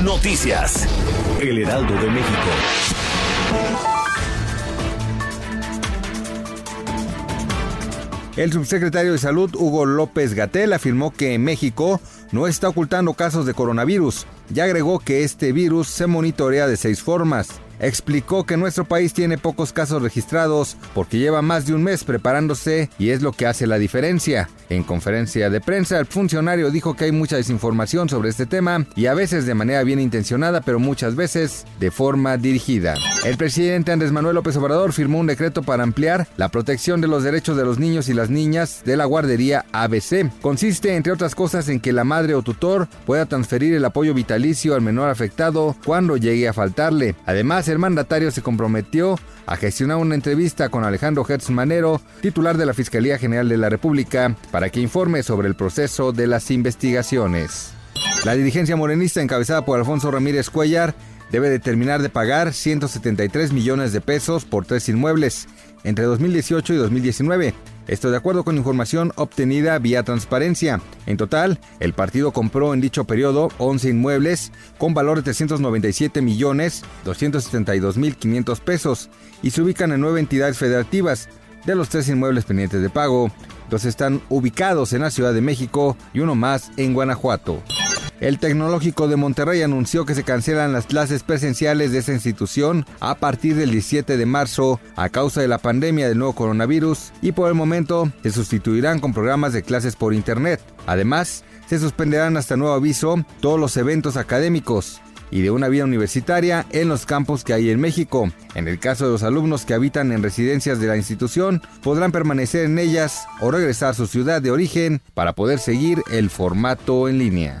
Noticias. El Heraldo de México. El subsecretario de Salud, Hugo López Gatel, afirmó que México no está ocultando casos de coronavirus y agregó que este virus se monitorea de seis formas explicó que nuestro país tiene pocos casos registrados porque lleva más de un mes preparándose y es lo que hace la diferencia. En conferencia de prensa, el funcionario dijo que hay mucha desinformación sobre este tema y a veces de manera bien intencionada, pero muchas veces de forma dirigida. El presidente Andrés Manuel López Obrador firmó un decreto para ampliar la protección de los derechos de los niños y las niñas de la guardería ABC. Consiste, entre otras cosas, en que la madre o tutor pueda transferir el apoyo vitalicio al menor afectado cuando llegue a faltarle. Además, el mandatario se comprometió a gestionar una entrevista con Alejandro Hertz Manero, titular de la Fiscalía General de la República, para que informe sobre el proceso de las investigaciones. La dirigencia morenista encabezada por Alfonso Ramírez Cuellar debe determinar de pagar 173 millones de pesos por tres inmuebles entre 2018 y 2019 esto de acuerdo con información obtenida vía transparencia. En total, el partido compró en dicho periodo 11 inmuebles con valor de 397 millones 272 mil 500 pesos y se ubican en nueve entidades federativas. De los tres inmuebles pendientes de pago, dos están ubicados en la Ciudad de México y uno más en Guanajuato. El Tecnológico de Monterrey anunció que se cancelan las clases presenciales de esa institución a partir del 17 de marzo a causa de la pandemia del nuevo coronavirus y por el momento se sustituirán con programas de clases por Internet. Además, se suspenderán hasta nuevo aviso todos los eventos académicos y de una vida universitaria en los campos que hay en México. En el caso de los alumnos que habitan en residencias de la institución, podrán permanecer en ellas o regresar a su ciudad de origen para poder seguir el formato en línea.